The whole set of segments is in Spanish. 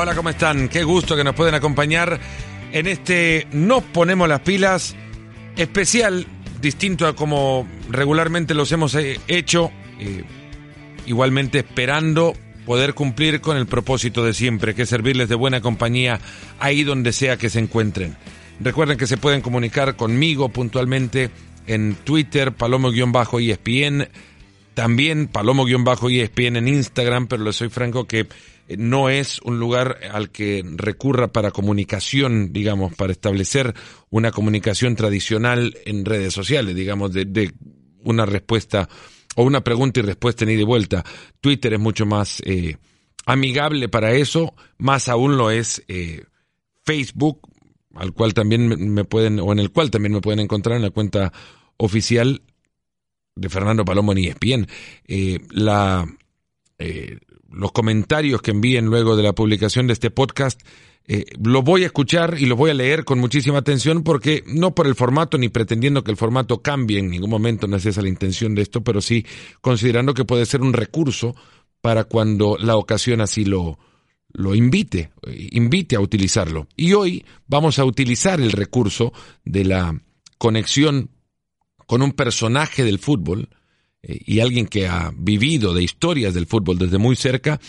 hola, ¿cómo están? Qué gusto que nos pueden acompañar en este Nos ponemos las pilas especial, distinto a como regularmente los hemos eh, hecho, eh, igualmente esperando poder cumplir con el propósito de siempre, que es servirles de buena compañía ahí donde sea que se encuentren. Recuerden que se pueden comunicar conmigo puntualmente en Twitter, palomo-espn, también palomo-espn en Instagram, pero les soy franco que no es un lugar al que recurra para comunicación, digamos, para establecer una comunicación tradicional en redes sociales, digamos, de, una respuesta o una pregunta y respuesta en ida y vuelta. Twitter es mucho más eh, amigable para eso, más aún lo es eh, Facebook, al cual también me pueden, o en el cual también me pueden encontrar en la cuenta oficial de Fernando Palomo ni ESPN. Eh, la, eh, los comentarios que envíen luego de la publicación de este podcast, eh, lo voy a escuchar y lo voy a leer con muchísima atención porque no por el formato ni pretendiendo que el formato cambie en ningún momento, no es esa la intención de esto, pero sí considerando que puede ser un recurso para cuando la ocasión así lo, lo invite, invite a utilizarlo. Y hoy vamos a utilizar el recurso de la conexión con un personaje del fútbol, y alguien que ha vivido de historias del fútbol desde muy cerca,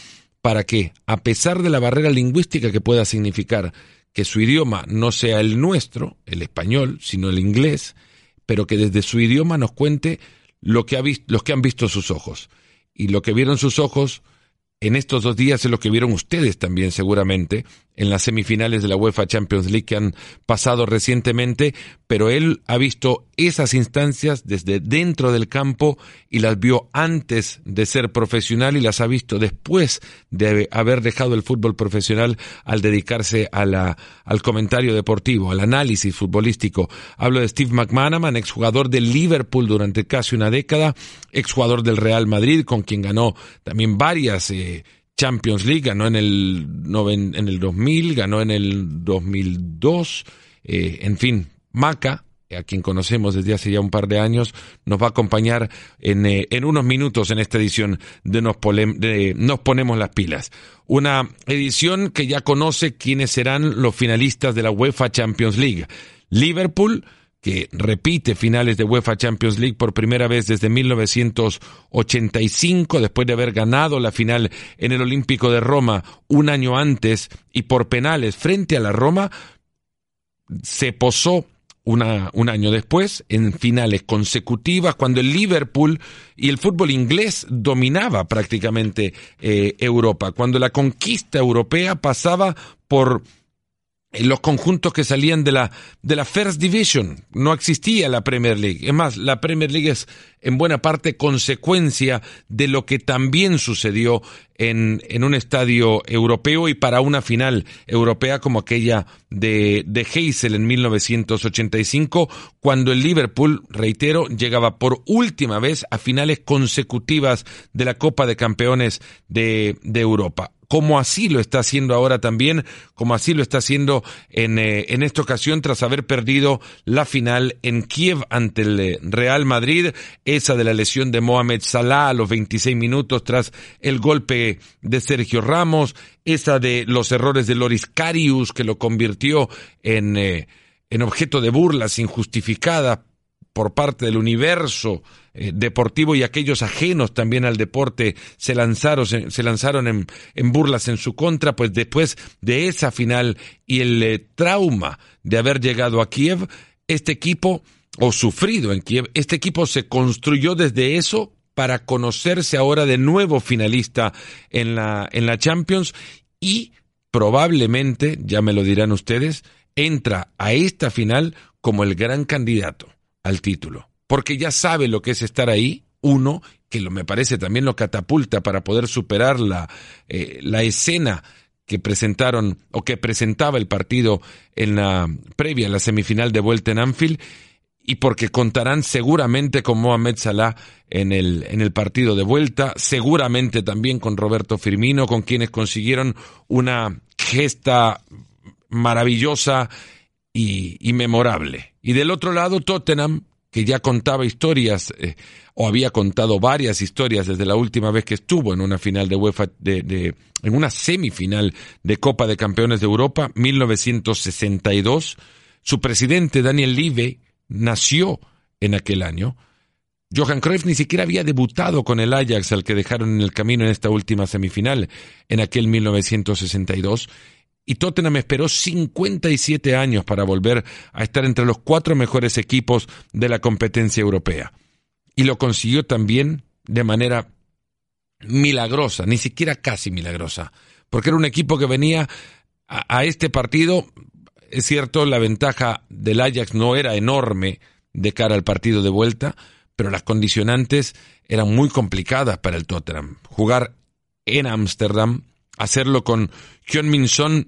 para que, a pesar de la barrera lingüística que pueda significar que su idioma no sea el nuestro, el español, sino el inglés, pero que desde su idioma nos cuente lo que, ha los que han visto sus ojos. Y lo que vieron sus ojos en estos dos días es lo que vieron ustedes también seguramente en las semifinales de la UEFA Champions League que han pasado recientemente, pero él ha visto esas instancias desde dentro del campo y las vio antes de ser profesional y las ha visto después de haber dejado el fútbol profesional al dedicarse a la, al comentario deportivo, al análisis futbolístico. Hablo de Steve McManaman, exjugador del Liverpool durante casi una década, exjugador del Real Madrid, con quien ganó también varias eh, Champions League, ganó en el, en el 2000, ganó en el 2002, eh, en fin, Maca, a quien conocemos desde hace ya un par de años, nos va a acompañar en, eh, en unos minutos en esta edición de nos, Ponemos las Pilas. Una edición que ya conoce quiénes serán los finalistas de la UEFA Champions League. Liverpool, que repite finales de UEFA Champions League por primera vez desde 1985, después de haber ganado la final en el Olímpico de Roma un año antes y por penales frente a la Roma, se posó una, un año después en finales consecutivas cuando el Liverpool y el fútbol inglés dominaba prácticamente eh, Europa, cuando la conquista europea pasaba por los conjuntos que salían de la, de la First Division. No existía la Premier League. Es más, la Premier League es en buena parte consecuencia de lo que también sucedió en, en un estadio europeo y para una final europea como aquella de, de Heysel en 1985, cuando el Liverpool, reitero, llegaba por última vez a finales consecutivas de la Copa de Campeones de, de Europa. Como así lo está haciendo ahora también, como así lo está haciendo en, eh, en esta ocasión tras haber perdido la final en Kiev ante el eh, Real Madrid, esa de la lesión de Mohamed Salah a los 26 minutos tras el golpe de Sergio Ramos, esa de los errores de Loris Karius que lo convirtió en, eh, en objeto de burlas injustificadas por parte del universo eh, deportivo y aquellos ajenos también al deporte se lanzaron, se, lanzaron en, en, burlas en su contra, pues después de esa final y el eh, trauma de haber llegado a Kiev, este equipo, o sufrido en Kiev, este equipo se construyó desde eso para conocerse ahora de nuevo finalista en la, en la Champions y probablemente, ya me lo dirán ustedes, entra a esta final como el gran candidato al título, porque ya sabe lo que es estar ahí, uno, que lo, me parece también lo catapulta para poder superar la, eh, la escena que presentaron o que presentaba el partido en la previa, la semifinal de vuelta en Anfield, y porque contarán seguramente con Mohamed Salah en el, en el partido de vuelta, seguramente también con Roberto Firmino, con quienes consiguieron una gesta maravillosa y, memorable. Y del otro lado, Tottenham, que ya contaba historias, eh, o había contado varias historias desde la última vez que estuvo en una final de UEFA, de, en una semifinal de Copa de Campeones de Europa, 1962. Su presidente, Daniel Live, nació en aquel año. Johan Cruyff ni siquiera había debutado con el Ajax al que dejaron en el camino en esta última semifinal, en aquel 1962 y Tottenham esperó 57 años para volver a estar entre los cuatro mejores equipos de la competencia europea. Y lo consiguió también de manera milagrosa, ni siquiera casi milagrosa, porque era un equipo que venía a, este partido, es cierto, la ventaja del Ajax no era enorme de cara al partido de vuelta, pero las condicionantes eran muy complicadas para el Tottenham. Jugar en Ámsterdam, hacerlo con Hyun Min Son,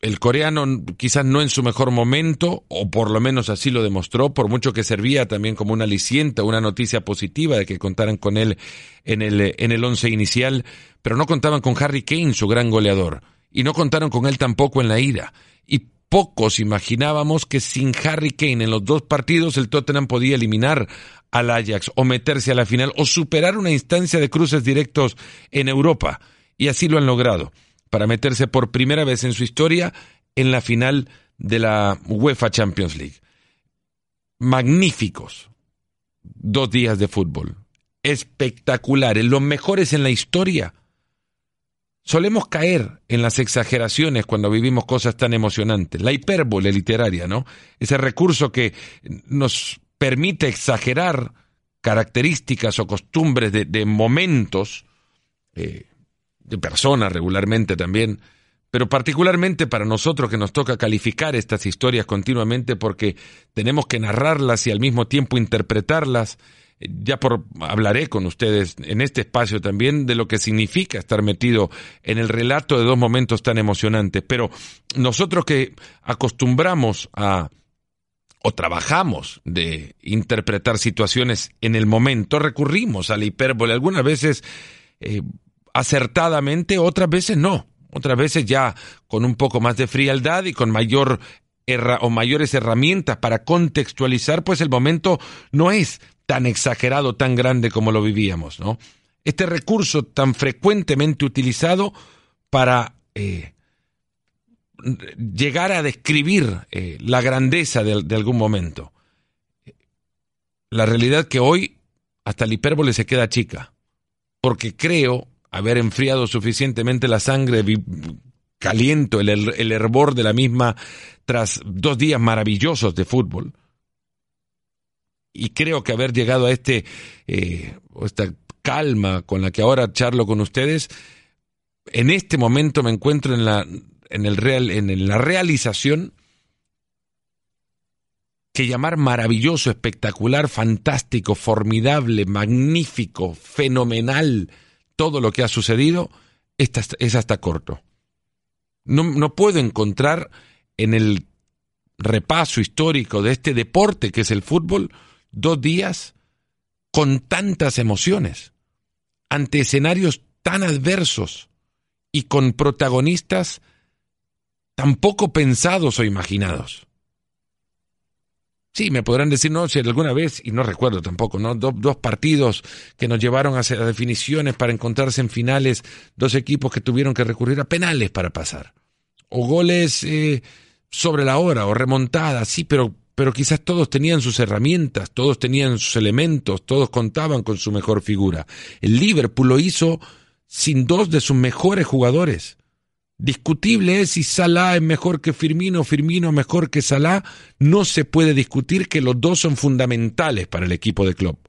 el coreano quizás no en su mejor momento, o por lo menos así lo demostró, por mucho que servía también como una aliciente, una noticia positiva de que contaran con él en el, en el once inicial, pero no contaban con Harry Kane, su gran goleador, y no contaron con él tampoco en la ida. Y pocos imaginábamos que sin Harry Kane en los dos partidos el Tottenham podía eliminar al Ajax o meterse a la final o superar una instancia de cruces directos en Europa. Y así lo han logrado para meterse por primera vez en su historia en la final de la UEFA Champions League. Magníficos dos días de fútbol, espectaculares, los mejores en la historia. Solemos caer en las exageraciones cuando vivimos cosas tan emocionantes, la hipérbole literaria, ¿no? Ese recurso que nos permite exagerar características o costumbres de, momentos eh, de personas regularmente también, pero particularmente para nosotros que nos toca calificar estas historias continuamente porque tenemos que narrarlas y al mismo tiempo interpretarlas. Ya por hablaré con ustedes en este espacio también de lo que significa estar metido en el relato de dos momentos tan emocionantes, pero nosotros que acostumbramos a o trabajamos de interpretar situaciones en el momento, recurrimos a la hipérbole. Algunas veces eh, acertadamente, otras veces no. Otras veces ya con un poco más de frialdad y con mayor o mayores herramientas para contextualizar, pues el momento no es tan exagerado, tan grande como lo vivíamos, ¿no? Este recurso tan frecuentemente utilizado para eh, llegar a describir eh, la grandeza de, algún momento. La realidad que hoy hasta la hipérbole se queda chica, porque creo haber enfriado suficientemente la sangre, caliento el, el hervor de la misma tras dos días maravillosos de fútbol. Y creo que haber llegado a este, eh, esta calma con la que ahora charlo con ustedes, en este momento me encuentro en la, en el real, en la realización que llamar maravilloso, espectacular, fantástico, formidable, magnífico, fenomenal, todo lo que ha sucedido es hasta corto. No, no puedo encontrar en el repaso histórico de este deporte que es el fútbol dos días con tantas emociones, ante escenarios tan adversos y con protagonistas tan poco pensados o imaginados. Sí, me podrán decir, no, si alguna vez, y no recuerdo tampoco, ¿no? dos partidos que nos llevaron a, hacer definiciones para encontrarse en finales, dos equipos que tuvieron que recurrir a penales para pasar. O goles eh, sobre la hora, o remontadas, sí, pero, pero quizás todos tenían sus herramientas, todos tenían sus elementos, todos contaban con su mejor figura. El Liverpool lo hizo sin dos de sus mejores jugadores. Discutible es si Salah es mejor que Firmino, Firmino mejor que Salah. No se puede discutir que los dos son fundamentales para el equipo de Klopp.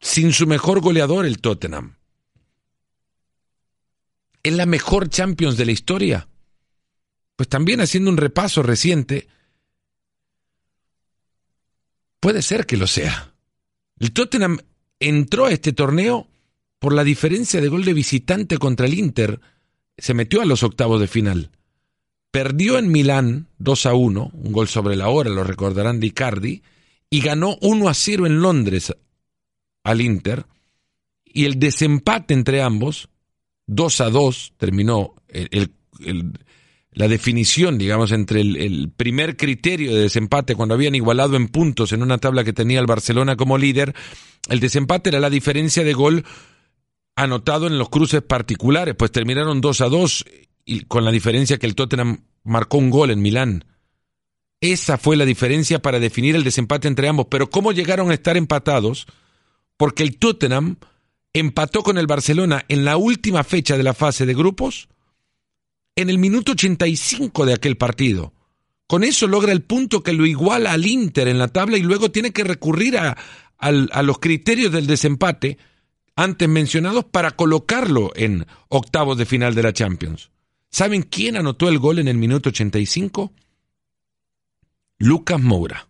Sin su mejor goleador, el Tottenham. ¿Es la mejor Champions de la historia? Pues también haciendo un repaso reciente, puede ser que lo sea. El Tottenham entró a este torneo por la diferencia de gol de visitante contra el Inter, se metió a los octavos de final. Perdió en Milán 2 a 1, un gol sobre la hora, lo recordarán de Icardi, y ganó 1 a 0 en Londres al Inter. Y el desempate entre ambos, 2 a 2, terminó el, la definición, digamos, entre el, primer criterio de desempate cuando habían igualado en puntos en una tabla que tenía el Barcelona como líder, el desempate era la diferencia de gol anotado en los cruces particulares, pues terminaron 2 a 2 y con la diferencia que el Tottenham marcó un gol en Milán. Esa fue la diferencia para definir el desempate entre ambos, pero ¿cómo llegaron a estar empatados? Porque el Tottenham empató con el Barcelona en la última fecha de la fase de grupos en el minuto 85 de aquel partido. Con eso logra el punto que lo iguala al Inter en la tabla y luego tiene que recurrir a, los criterios del desempate antes mencionados para colocarlo en octavos de final de la Champions. ¿Saben quién anotó el gol en el minuto 85? Lucas Moura,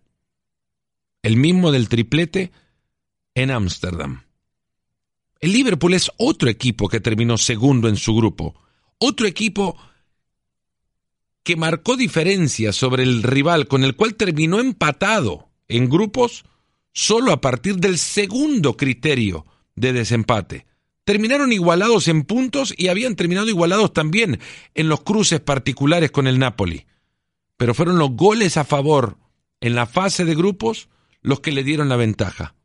el mismo del triplete en Ámsterdam. El Liverpool es otro equipo que terminó segundo en su grupo, otro equipo que marcó diferencia sobre el rival con el cual terminó empatado en grupos solo a partir del segundo criterio de desempate. Terminaron igualados en puntos y habían terminado igualados también en los cruces particulares con el Napoli. Pero fueron los goles a favor en la fase de grupos los que le dieron la ventaja.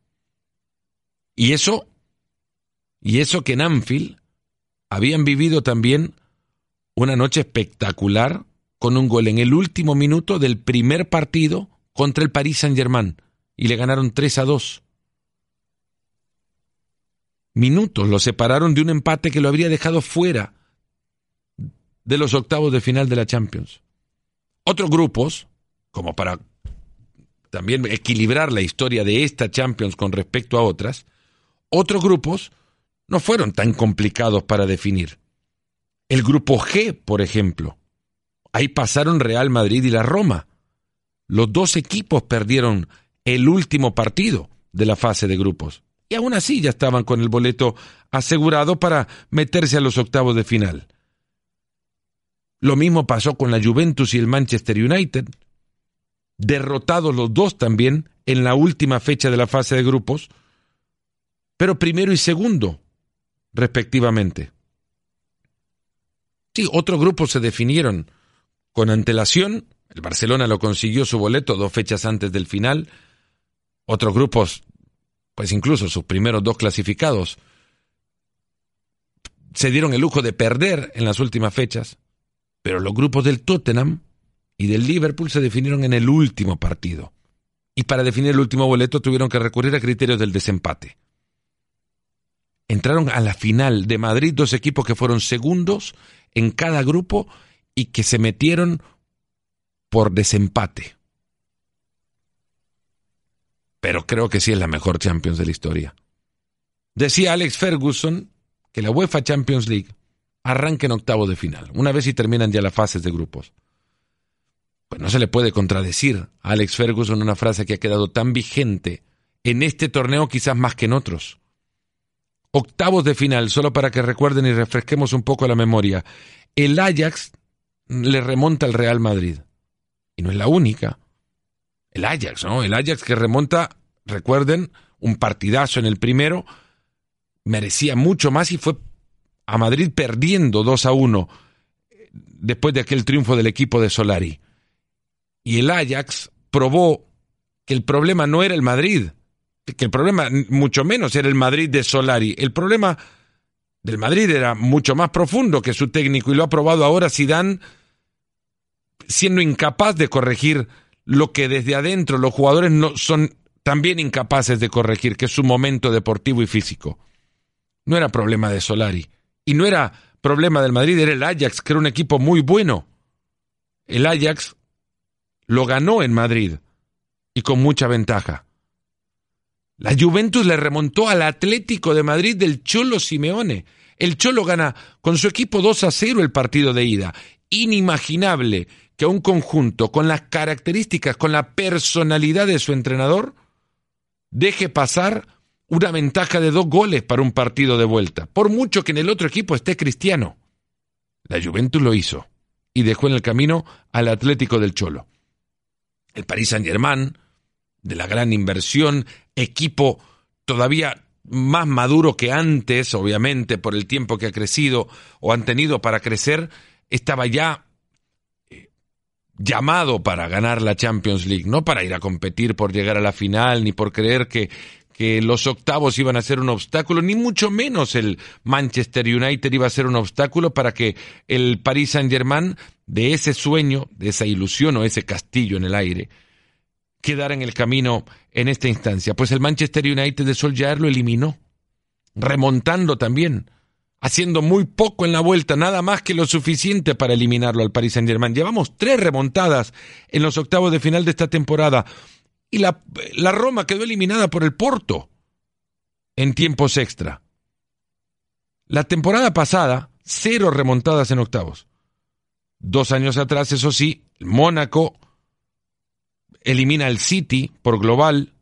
Y eso, y eso que en Anfield habían vivido también una noche espectacular con un gol en el último minuto del primer partido contra el Paris Saint-Germain y le ganaron 3 a 2. Minutos lo separaron de un empate que lo habría dejado fuera de los octavos de final de la Champions. Otros grupos, como para también equilibrar la historia de esta Champions con respecto a otras, otros grupos no fueron tan complicados para definir. El grupo G, por ejemplo, Ahí pasaron Real Madrid y la Roma. Los dos equipos perdieron el último partido de la fase de grupos. Y aún así ya estaban con el boleto asegurado para meterse a los octavos de final. Lo mismo pasó con la Juventus y el Manchester United, derrotados los dos también en la última fecha de la fase de grupos, pero primero y segundo, respectivamente. Sí, otros grupos se definieron con antelación. El Barcelona lo consiguió su boleto dos fechas antes del final. Otros grupos, pues incluso sus primeros dos clasificados, se dieron el lujo de perder en las últimas fechas. Pero los grupos del Tottenham y del Liverpool se definieron en el último partido. Y para definir el último boleto tuvieron que recurrir a criterios del desempate. Entraron a la final de Madrid dos equipos que fueron segundos en cada grupo y que se metieron por desempate. Pero creo que sí es la mejor Champions de la historia. Decía Alex Ferguson que la UEFA Champions League arranca en octavo de final, una vez y terminan ya las fases de grupos. Pues no se le puede contradecir a Alex Ferguson una frase que ha quedado tan vigente en este torneo quizás más que en otros. Octavos de final, solo para que recuerden y refresquemos un poco la memoria. El Ajax le remonta al Real Madrid. Y no es la única. El Ajax, ¿no? El Ajax que remonta, recuerden, un partidazo en el primero, merecía mucho más y fue a Madrid perdiendo 2 a 1 después de aquel triunfo del equipo de Solari. Y el Ajax probó que el problema no era el Madrid, que el problema mucho menos era el Madrid de Solari. El problema del Madrid era mucho más profundo que su técnico y lo ha probado ahora Zidane siendo incapaz de corregir lo que desde adentro los jugadores no son también incapaces de corregir, que es su momento deportivo y físico. No era problema de Solari y no era problema del Madrid, era el Ajax, que era un equipo muy bueno. El Ajax lo ganó en Madrid y con mucha ventaja. La Juventus le remontó al Atlético de Madrid del Cholo Simeone. El Cholo gana con su equipo 2 a 0 el partido de ida. Inimaginable que un conjunto con las características, con la personalidad de su entrenador, deje pasar una ventaja de dos goles para un partido de vuelta, por mucho que en el otro equipo esté Cristiano. La Juventus lo hizo y dejó en el camino al Atlético del Cholo. El Paris Saint-Germain, de la gran inversión, equipo todavía más maduro que antes, obviamente, por el tiempo que ha crecido o han tenido para crecer, estaba ya llamado para ganar la Champions League, no para ir a competir por llegar a la final, ni por creer que, que los octavos iban a ser un obstáculo, ni mucho menos el Manchester United iba a ser un obstáculo para que el Paris Saint-Germain, de ese sueño, de esa ilusión o ese castillo en el aire, quedara en el camino en esta instancia. Pues el Manchester United de Solskjaer lo eliminó, remontando también haciendo muy poco en la vuelta, nada más que lo suficiente para eliminarlo al Paris Saint-Germain. Llevamos tres remontadas en los octavos de final de esta temporada y la, Roma quedó eliminada por el Porto en tiempos extra. La temporada pasada, cero remontadas en octavos. Dos años atrás, eso sí, el Mónaco elimina al City por global.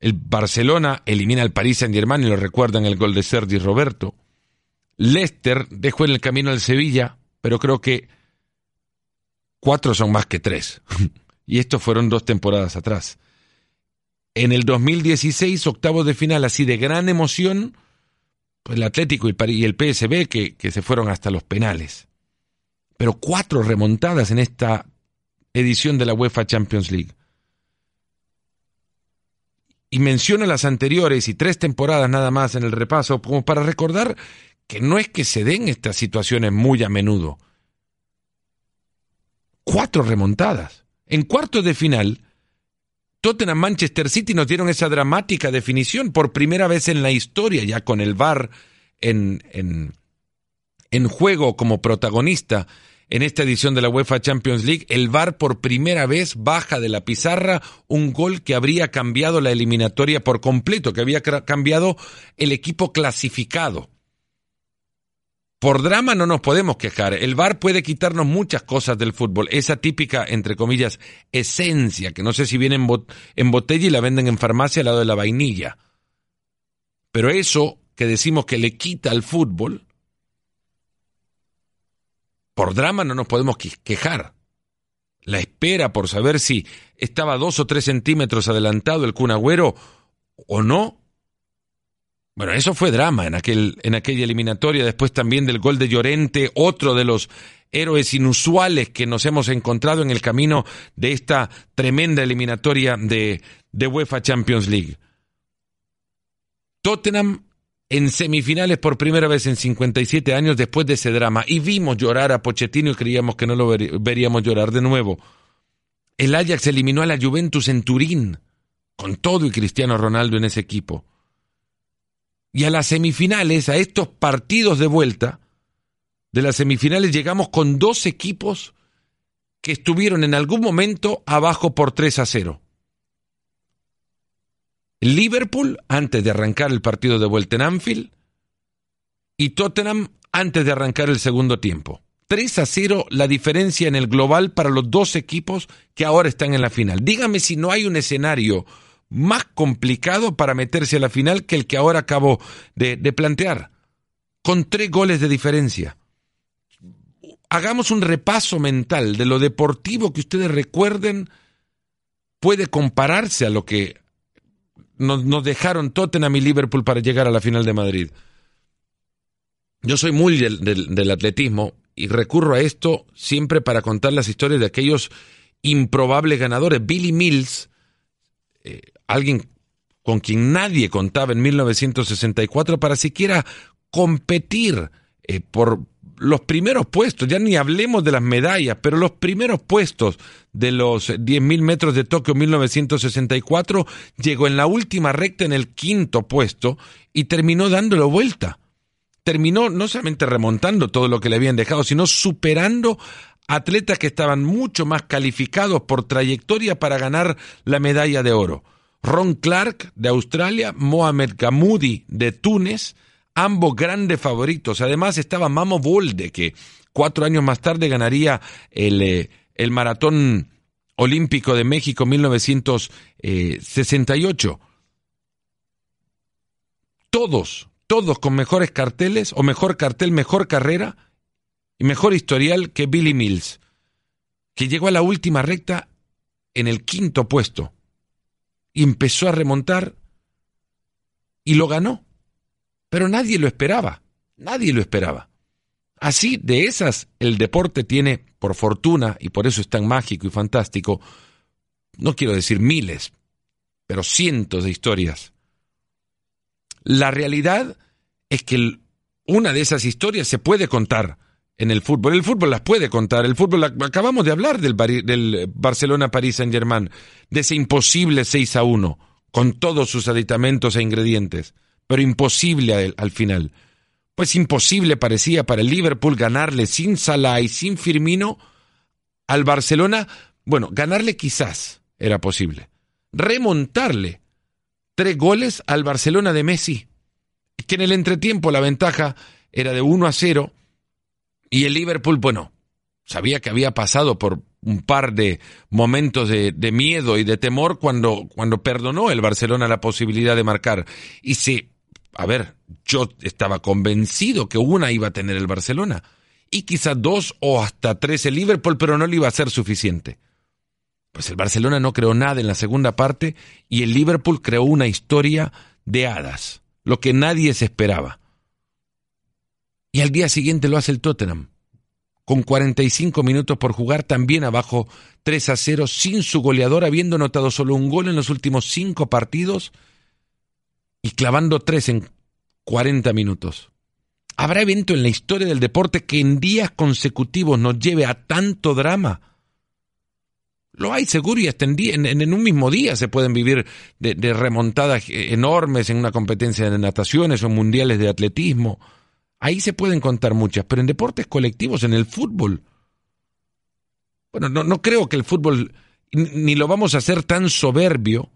El Barcelona elimina al Paris Saint-Germain y lo recuerdan el gol de Sergi Roberto. Leicester dejó en el camino al Sevilla, pero creo que cuatro son más que tres. y estos fueron dos temporadas atrás. En el 2016, octavos de final así de gran emoción, pues el Atlético y el PSB que, que se fueron hasta los penales. Pero cuatro remontadas en esta edición de la UEFA Champions League. Y menciono las anteriores y tres temporadas nada más en el repaso, como para recordar que no es que se den estas situaciones muy a menudo. Cuatro remontadas. En cuartos de final, Tottenham Manchester City nos dieron esa dramática definición por primera vez en la historia, ya con el VAR en, en, en juego como protagonista en esta edición de la UEFA Champions League, el VAR por primera vez baja de la pizarra un gol que habría cambiado la eliminatoria por completo, que había cambiado el equipo clasificado. Por drama no nos podemos quejar. El VAR puede quitarnos muchas cosas del fútbol. Esa típica, entre comillas, esencia, que no sé si viene en, botella y la venden en farmacia al lado de la vainilla. Pero eso que decimos que le quita al fútbol, por drama no nos podemos quejar. La espera por saber si estaba dos o tres centímetros adelantado el cunagüero o no, bueno, eso fue drama en, aquel, en aquella eliminatoria, después también del gol de Llorente, otro de los héroes inusuales que nos hemos encontrado en el camino de esta tremenda eliminatoria de, de UEFA Champions League. Tottenham en semifinales por primera vez en 57 años después de ese drama y vimos llorar a Pochettino y creíamos que no lo veríamos llorar de nuevo. El Ajax eliminó a la Juventus en Turín, con todo y Cristiano Ronaldo en ese equipo. Y a las semifinales, a estos partidos de vuelta, de las semifinales llegamos con dos equipos que estuvieron en algún momento abajo por 3 a 0. Liverpool antes de arrancar el partido de vuelta en Anfield y Tottenham antes de arrancar el segundo tiempo. 3 a 0 la diferencia en el global para los dos equipos que ahora están en la final. Dígame si no hay un escenario más complicado para meterse a la final que el que ahora acabo de, plantear, con tres goles de diferencia. Hagamos un repaso mental de lo deportivo que ustedes recuerden puede compararse a lo que nos, dejaron Tottenham y Liverpool para llegar a la final de Madrid. Yo soy muy del, atletismo y recurro a esto siempre para contar las historias de aquellos improbables ganadores. Billy Mills, eh, alguien con quien nadie contaba en 1964 para siquiera competir eh, por los primeros puestos, ya ni hablemos de las medallas, pero los primeros puestos de los 10.000 metros de Tokio 1964 llegó en la última recta en el quinto puesto y terminó dándolo vuelta. Terminó no solamente remontando todo lo que le habían dejado, sino superando atletas que estaban mucho más calificados por trayectoria para ganar la medalla de oro. Ron Clark de Australia, Mohamed Gamoudi de Túnez, ambos grandes favoritos. Además estaba Mamo Bolde, que cuatro años más tarde ganaría el, eh, el Maratón Olímpico de México 1968. Todos, todos con mejores carteles, o mejor cartel, mejor carrera y mejor historial que Billy Mills, que llegó a la última recta en el quinto puesto y empezó a remontar y lo ganó. Pero nadie lo esperaba, nadie lo esperaba. Así, de esas, el deporte tiene, por fortuna, y por eso es tan mágico y fantástico, no quiero decir miles, pero cientos de historias. La realidad es que una de esas historias se puede contar en el fútbol. El fútbol las puede contar. El fútbol, acabamos de hablar del, del Barcelona-París Saint-Germain, de ese imposible 6 a 1, con todos sus aditamentos e ingredientes, pero imposible al, final. Pues imposible parecía para el Liverpool ganarle sin Salah y sin Firmino al Barcelona. Bueno, ganarle quizás era posible. Remontarle tres goles al Barcelona de Messi, que en el entretiempo la ventaja era de 1 a 0 y el Liverpool, bueno, sabía que había pasado por un par de momentos de, miedo y de temor cuando, cuando perdonó el Barcelona la posibilidad de marcar. Y sí, a ver, yo estaba convencido que una iba a tener el Barcelona. Y quizás dos o hasta tres el Liverpool, pero no le iba a ser suficiente. Pues el Barcelona no creó nada en la segunda parte y el Liverpool creó una historia de hadas, lo que nadie se esperaba. Y al día siguiente lo hace el Tottenham, con 45 minutos por jugar, también abajo 3 a 0, sin su goleador, habiendo notado solo un gol en los últimos cinco partidos y clavando tres en 40 minutos. ¿Habrá evento en la historia del deporte que en días consecutivos nos lleve a tanto drama? Lo hay seguro y en, un mismo día se pueden vivir de, de, remontadas enormes en una competencia de nataciones o mundiales de atletismo. Ahí se pueden contar muchas, pero en deportes colectivos, en el fútbol. Bueno, no, creo que el fútbol ni lo vamos a hacer tan soberbio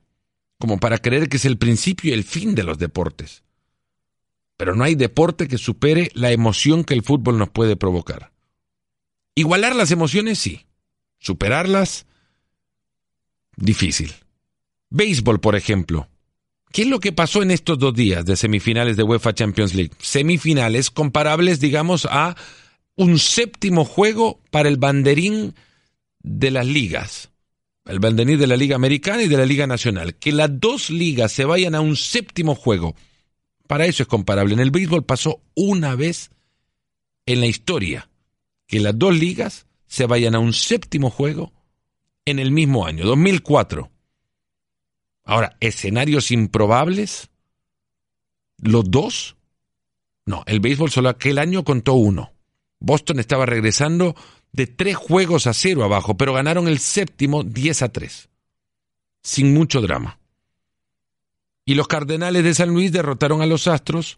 como para creer que es el principio y el fin de los deportes. Pero no hay deporte que supere la emoción que el fútbol nos puede provocar. Igualar las emociones, sí. Superarlas, difícil. Béisbol, por ejemplo. ¿Qué es lo que pasó en estos dos días de semifinales de UEFA Champions League? Semifinales comparables, digamos, a un séptimo juego para el banderín de las ligas. El banderín de la Liga Americana y de la Liga Nacional. Que las dos ligas se vayan a un séptimo juego. Para eso es comparable. En el béisbol pasó una vez en la historia que las dos ligas se vayan a un séptimo juego en el mismo año, 2004. Ahora, escenarios improbables, los dos. No, el béisbol solo aquel año contó uno. Boston estaba regresando de tres juegos a cero abajo, pero ganaron el séptimo 10 a 3. Sin mucho drama. Y los Cardenales de San Luis derrotaron a los Astros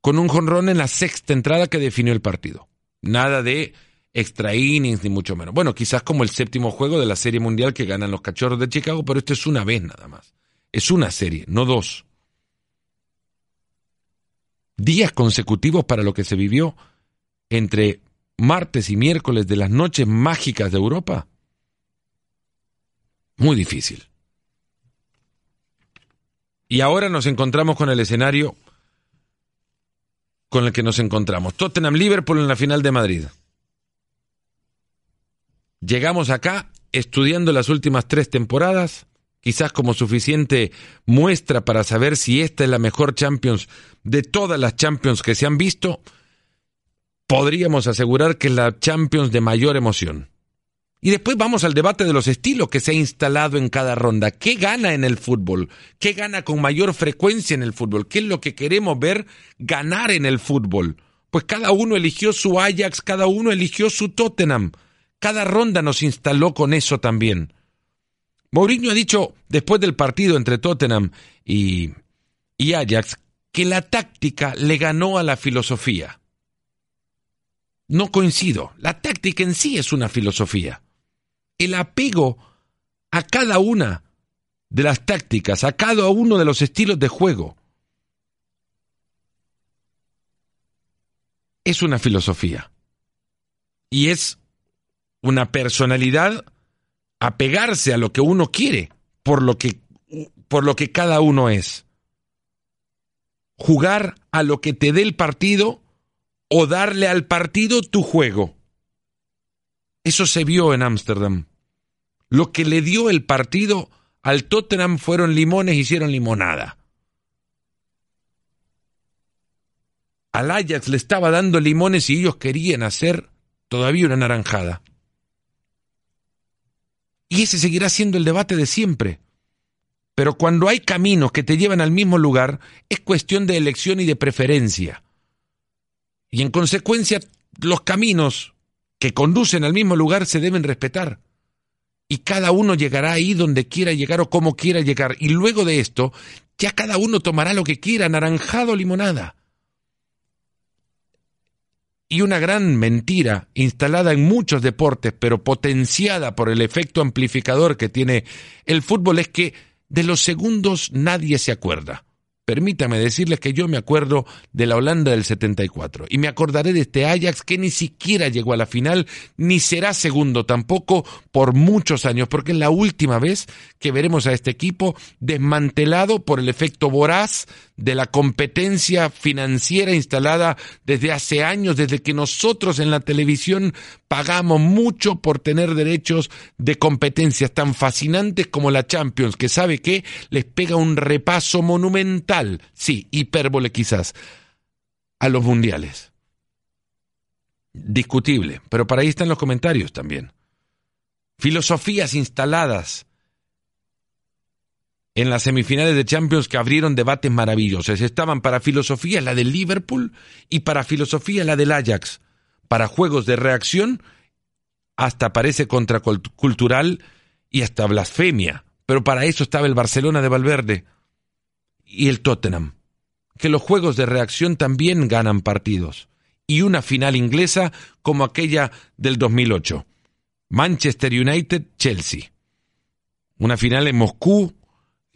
con un jonrón en la sexta entrada que definió el partido. Nada de extra innings ni mucho menos. Bueno, quizás como el séptimo juego de la Serie Mundial que ganan los Cachorros de Chicago, pero esto es una vez nada más. Es una serie, no dos. Días consecutivos para lo que se vivió entre martes y miércoles de las noches mágicas de Europa. Muy difícil. Y ahora nos encontramos con el escenario con el que nos encontramos. Tottenham Liverpool en la final de Madrid. Llegamos acá estudiando las últimas tres temporadas, quizás como suficiente muestra para saber si esta es la mejor Champions de todas las Champions que se han visto, podríamos asegurar que es la Champions de mayor emoción. Y después vamos al debate de los estilos que se ha instalado en cada ronda. ¿Qué gana en el fútbol? ¿Qué gana con mayor frecuencia en el fútbol? ¿Qué es lo que queremos ver ganar en el fútbol? Pues cada uno eligió su Ajax, cada uno eligió su Tottenham. Cada ronda nos instaló con eso también. Mourinho ha dicho después del partido entre Tottenham y, Ajax que la táctica le ganó a la filosofía. No coincido. La táctica en sí es una filosofía. El apego a cada una de las tácticas, a cada uno de los estilos de juego, es una filosofía. Y es una personalidad apegarse a lo que uno quiere, por lo que, por lo que cada uno es. Jugar a lo que te dé el partido o darle al partido tu juego. Eso se vio en Ámsterdam. Lo que le dio el partido al Tottenham fueron limones, hicieron limonada. al Ajax le estaba dando limones y ellos querían hacer todavía una naranjada. Y ese seguirá siendo el debate de siempre. Pero cuando hay caminos que te llevan al mismo lugar, es cuestión de elección y de preferencia. Y en consecuencia, los caminos que conducen al mismo lugar se deben respetar. Y cada uno llegará ahí donde quiera llegar o como quiera llegar. Y luego de esto, ya cada uno tomará lo que quiera, naranjado o limonada. Y una gran mentira instalada en muchos deportes, pero potenciada por el efecto amplificador que tiene el fútbol, es que de los segundos nadie se acuerda. Permítame decirles que yo me acuerdo de la Holanda del 74 y me acordaré de este Ajax que ni siquiera llegó a la final ni será segundo tampoco por muchos años porque es la última vez que veremos a este equipo desmantelado por el efecto voraz de la competencia financiera instalada desde hace años, desde que nosotros en la televisión pagamos mucho por tener derechos de competencias tan fascinantes como la Champions, que sabe que les pega un repaso monumental, sí, hipérbole quizás, a los mundiales. Discutible, pero para ahí están los comentarios también. Filosofías instaladas en las semifinales de Champions que abrieron debates maravillosos. Estaban para filosofía la del Liverpool y para filosofía la del Ajax. Para juegos de reacción, hasta parece contracultural y hasta blasfemia. Pero para eso estaba el Barcelona de Valverde y el Tottenham. Que los juegos de reacción también ganan partidos. Y una final inglesa como aquella del 2008. Manchester United-Chelsea. Una final en Moscú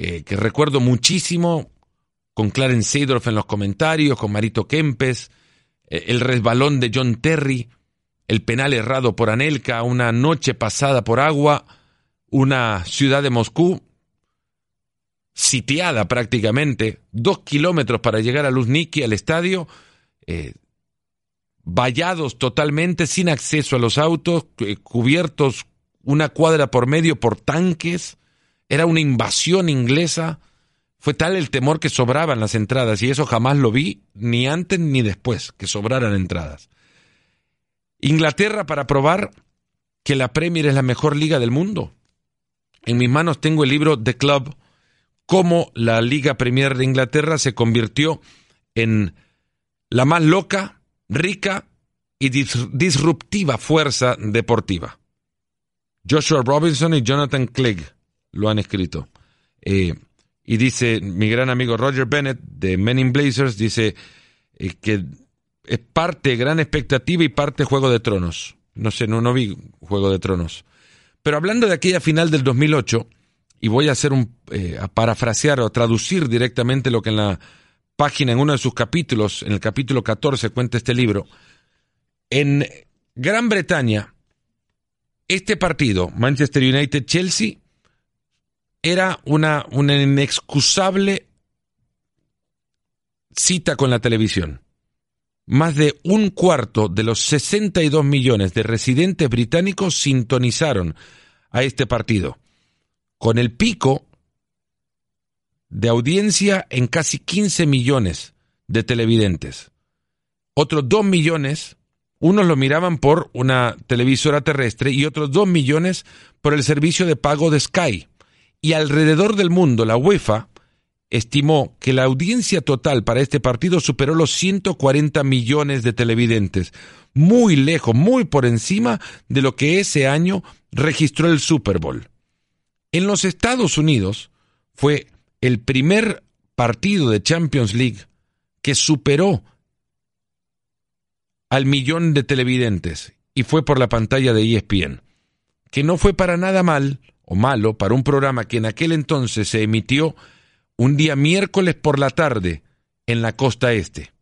eh, que recuerdo muchísimo, con Clarence Seedorf en los comentarios, con Marito Kempes, el resbalón de John Terry, el penal errado por Anelka, una noche pasada por agua, una ciudad de Moscú sitiada prácticamente, dos kilómetros para llegar a Luzniki, al estadio, eh, vallados totalmente, sin acceso a los autos, cubiertos una cuadra por medio por tanques, era una invasión inglesa. Fue tal el temor que sobraban las entradas y eso jamás lo vi, ni antes ni después, que sobraran entradas. Inglaterra para probar que la Premier es la mejor liga del mundo. En mis manos tengo el libro The Club, cómo la Liga Premier de Inglaterra se convirtió en la más loca, rica y disruptiva fuerza deportiva. Joshua Robinson y Jonathan Clegg lo han escrito. Eh, y dice mi gran amigo Roger Bennett de Men in Blazers, dice eh, que es parte gran expectativa y parte Juego de Tronos. No sé, no, no vi Juego de Tronos. Pero hablando de aquella final del 2008, y voy a hacer un, eh, a parafrasear o traducir directamente lo que en la página, en uno de sus capítulos, en el capítulo 14, cuenta este libro, en Gran Bretaña, este partido, Manchester United-Chelsea, era una, una inexcusable cita con la televisión. Más de un cuarto de los 62 millones de residentes británicos sintonizaron a este partido, con el pico de audiencia en casi 15 millones de televidentes. Otros 2 millones, unos lo miraban por una televisora terrestre y otros 2 millones por el servicio de pago de Sky y alrededor del mundo la UEFA estimó que la audiencia total para este partido superó los 140 millones de televidentes, muy lejos, muy por encima de lo que ese año registró el Super Bowl. En los Estados Unidos fue el primer partido de Champions League que superó al millón de televidentes y fue por la pantalla de ESPN, que no fue para nada mal o malo para un programa que en aquel entonces se emitió un día miércoles por la tarde en la costa este.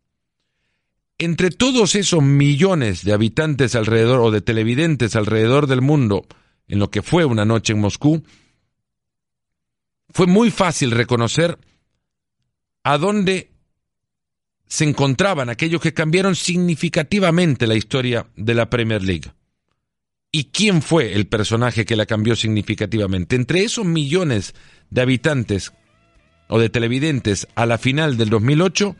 Entre todos esos millones de habitantes alrededor o de televidentes alrededor del mundo en lo que fue una noche en Moscú, fue muy fácil reconocer a dónde se encontraban aquellos que cambiaron significativamente la historia de la Premier League y quién fue el personaje que la cambió significativamente. Entre esos millones de habitantes o de televidentes a la final del 2008,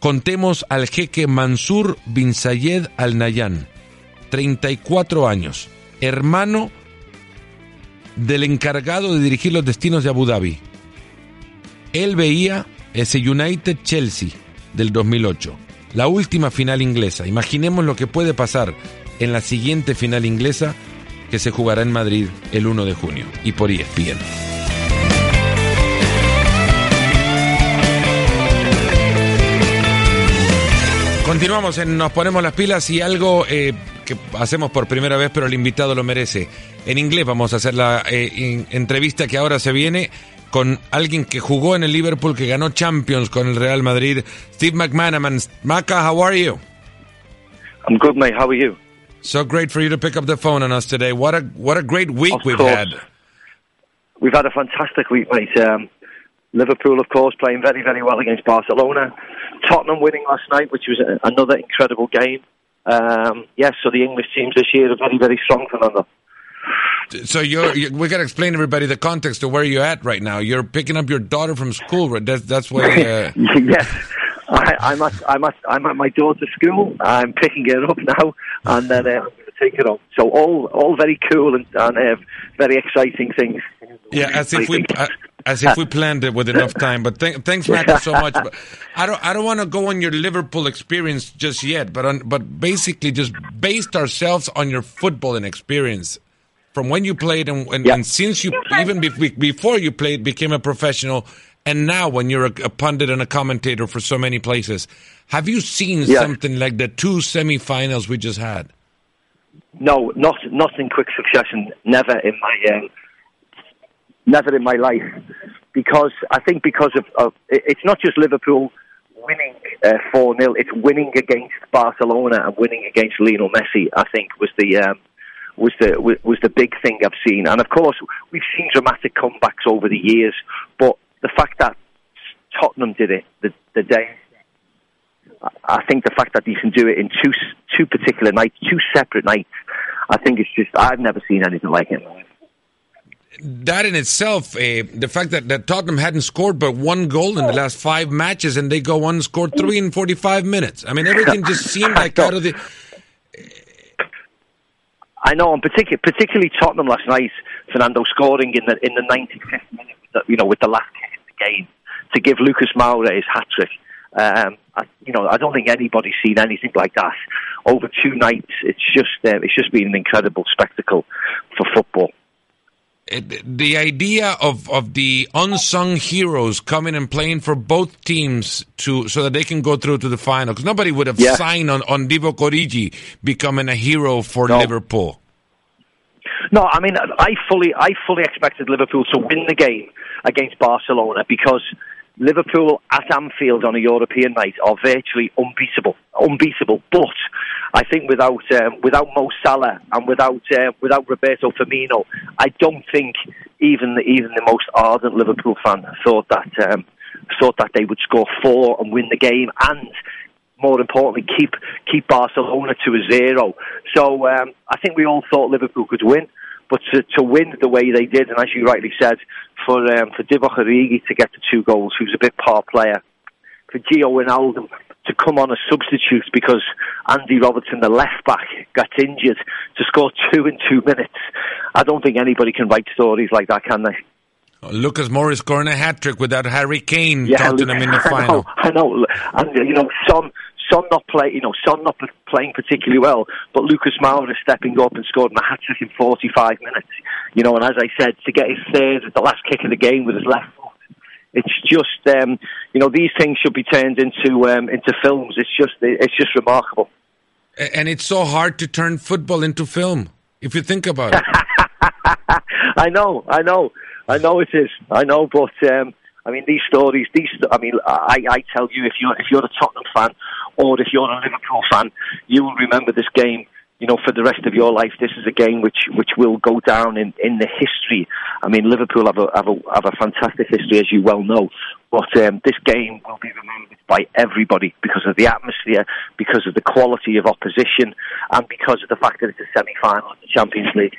Contemos al jeque Mansur bin Zayed Al Nahyan, 34 años, hermano del encargado de dirigir los destinos de Abu Dhabi. Él veía ese United Chelsea del 2008, la última final inglesa. Imaginemos lo que puede pasar en la siguiente final inglesa que se jugará en Madrid el 1 de junio y por ESPN. Continuamos en Nos Ponemos las Pilas y algo eh, que hacemos por primera vez, pero el invitado lo merece. En inglés vamos a hacer la eh, entrevista que ahora se viene con alguien que jugó en el Liverpool, que ganó Champions con el Real Madrid, Steve McManaman. Maca, how are you? I'm good, mate. How are you? So great for you to pick up the phone on us today. What a what a great week Of we've course. had. We've had a fantastic week, mate. Um, Liverpool, of course, playing very, very well against Barcelona. Tottenham winning last night, which was a, another incredible game. Um, yes, so the English teams this year are very, very strong, Fernando. So you're, you we got to explain to everybody the context of where you're at right now. You're picking up your daughter from school. right? That's that's why. Uh, yes, I, I'm at I'm at I'm at my daughter's school. I'm picking her up now, and then uh, I'm going to take it home. So all all very cool and, and uh, very exciting things. Yeah, as if we uh, as if we planned it with enough time. But th- thanks, Michael, so much. But I don't I don't want to go on your Liverpool experience just yet. But on, but basically just based ourselves on your footballing experience from when you played and, and, Yeah. and since you even be- before you played became a professional. And now, when you're a, a pundit and a commentator for so many places, have you seen Yeah. something like the two semi-finals we just had? No, not not in quick succession. Never in my um, never in my life, because I think because of, of it's not just Liverpool winning four 0 It's winning against Barcelona and winning against Lionel Messi. I think was the um, was the was the big thing I've seen. And of course, we've seen dramatic comebacks over the years, but the fact that Tottenham did it the the day I- think the fact that you can do it in two two particular nights, two separate nights, I think it's just I've never seen anything like it. that in itself, uh, the fact that, that Tottenham hadn't scored but one goal in the last five matches, and they go on and scored three in forty-five minutes. I mean, everything just seemed like out of the. I know, and particularly particularly Tottenham last night, Fernando scoring in the in the 95th minute, you know, with the last kick game to give Lucas Moura his hat trick. Um, I, you know, I don't think anybody's seen anything like that over two nights. It's just uh, it's just been an incredible spectacle for football. it- The idea of, of the unsung heroes coming and playing for both teams to so that they can go through to the final because nobody would have Yeah. signed on on Divo Corigi becoming a hero for No. Liverpool. No, I mean, I fully, I fully expected Liverpool to win the game against Barcelona because Liverpool at Anfield on a European night are virtually unbeatable, unbeatable. But I think without um, without Mo Salah and without uh, without Roberto Firmino, I don't think even the, even the most ardent Liverpool fan thought that um, thought that they would score four and win the game and more importantly, keep keep Barcelona to a zero. So um, I think we all thought Liverpool could win, but to, to win the way they did, and as you rightly said, for um, for Divock Origi to get the two goals, who's a bit par player, for Gio Wijnaldum to come on as substitute because Andy Robertson, the left back, got injured to score two in two minutes. I don't think anybody can write stories like that, can they? Lucas Morris scoring a hat trick without Harry Kane Yeah, Tottenham in the I know, I know, and you know, Son, Son not play, you know, Son not playing particularly well, but Lucas Moura stepping up and scored a hat trick in 45 minutes. You know, and as I said, to get his third at the last kick of the game with his left foot, it's just, um, you know, these things should be turned into um, into films. It's just, it's just remarkable. And it's so hard to turn football into film, if you think about it. I know, I know, I know it is. I know, but um, I mean, these stories. These, I mean, I, I tell you, if you're if you're a Tottenham fan or if you're a Liverpool fan, you will remember this game. You know, for the rest of your life, this is a game which which will go down in, in the history. I mean, Liverpool have a have a have a fantastic history, as you well know. But um, this game will be remembered by everybody because of the atmosphere, because of the quality of opposition, and because of the fact that it's a semi-final of the Champions League.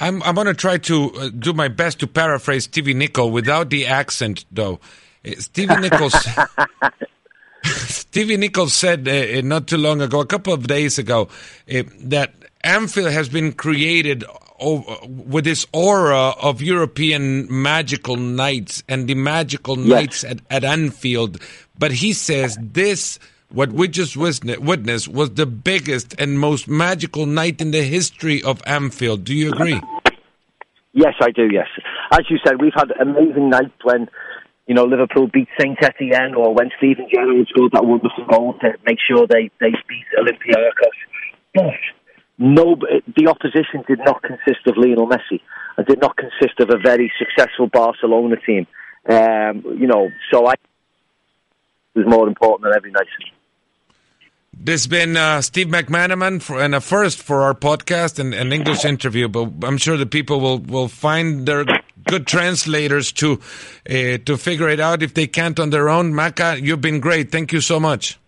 I'm, I'm going to try to uh, do my best to paraphrase Stevie Nicol without the accent, though. Uh, Stevie Nichols. Stevie Nichols said uh, not too long ago, a couple of days ago, uh, that Anfield has been created with this aura of European magical nights and the magical yes. nights at, at Anfield. But he says this, what we just witnessed, was the biggest and most magical night in the history of Anfield. Do you agree? Yes, I do, yes. As you said, we've had amazing nights when you know, Liverpool beat Saint Etienne or when Steven Gerrard scored that wonderful goal to make sure they, they beat Olympiacos. But no, the opposition did not consist of Lionel Messi and did not consist of a very successful Barcelona team. Um, you know, so I was more important than every night. This has been uh, Steve McManaman for, and a first for our podcast and an English interview, but I'm sure the people will, will find their good translators to uh, to figure it out if they can't on their own. Maca, you've been great. Thank you so much.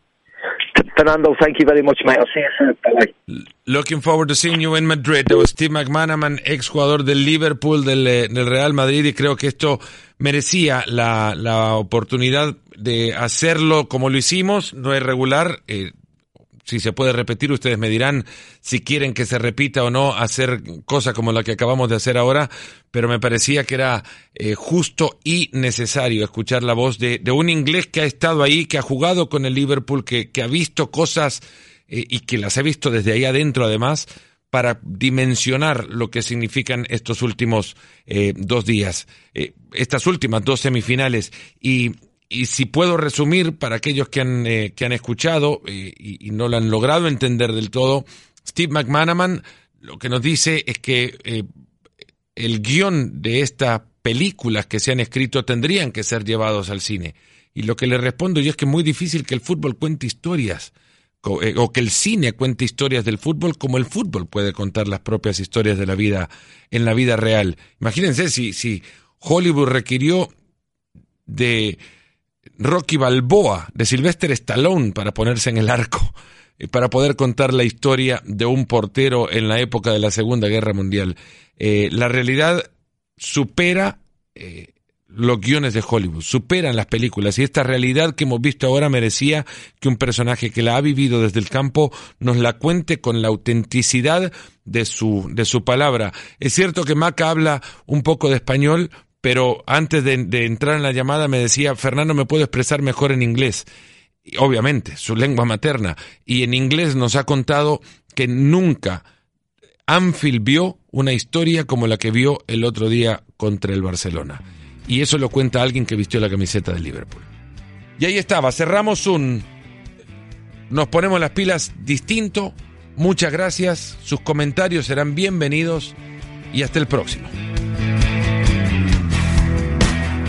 Fernando, thank you very much, mate. I'll see you soon. Bye. Looking forward to seeing you in Madrid. That was Steve McManaman, ex jugador del Liverpool, del, eh, del, Real Madrid, y creo que esto merecía la, la oportunidad de hacerlo como lo hicimos. No es regular. Eh, si se puede repetir, ustedes me dirán si quieren que se repita o no hacer cosas como la que acabamos de hacer ahora, pero me parecía que era eh, justo y necesario escuchar la voz de, un inglés que ha estado ahí, que ha jugado con el Liverpool, que, que ha visto cosas eh, y que las ha visto desde ahí adentro además, para dimensionar lo que significan estos últimos eh, dos días, estas últimas dos semifinales. Y y si puedo resumir para aquellos que han, eh, que han escuchado eh, y, no lo han logrado entender del todo, Steve McManaman lo que nos dice es que eh, el guion de estas películas que se han escrito tendrían que ser llevados al cine. Y lo que le respondo yo es que es muy difícil que el fútbol cuente historias o que el cine cuente historias del fútbol como el fútbol puede contar las propias historias de la vida en la vida real. Imagínense si, si Hollywood requirió de Rocky Balboa de Sylvester Stallone para ponerse en el arco, para poder contar la historia de un portero en la época de la Segunda Guerra Mundial. Eh, la realidad supera eh, los guiones de Hollywood, superan las películas y esta realidad que hemos visto ahora merecía que un personaje que la ha vivido desde el campo nos la cuente con la autenticidad de su, de su palabra. Es cierto que Maca habla un poco de español, pero antes de, entrar en la llamada me decía, Fernando, me puedo expresar mejor en inglés. obviamente, su lengua materna. Y en inglés nos ha contado que nunca Anfield vio una historia como la que vio el otro día contra el Barcelona. Y eso lo cuenta alguien que vistió la camiseta del Liverpool. Y ahí estaba, cerramos un... Nos ponemos las pilas distinto. Muchas gracias, sus comentarios serán bienvenidos y hasta el próximo.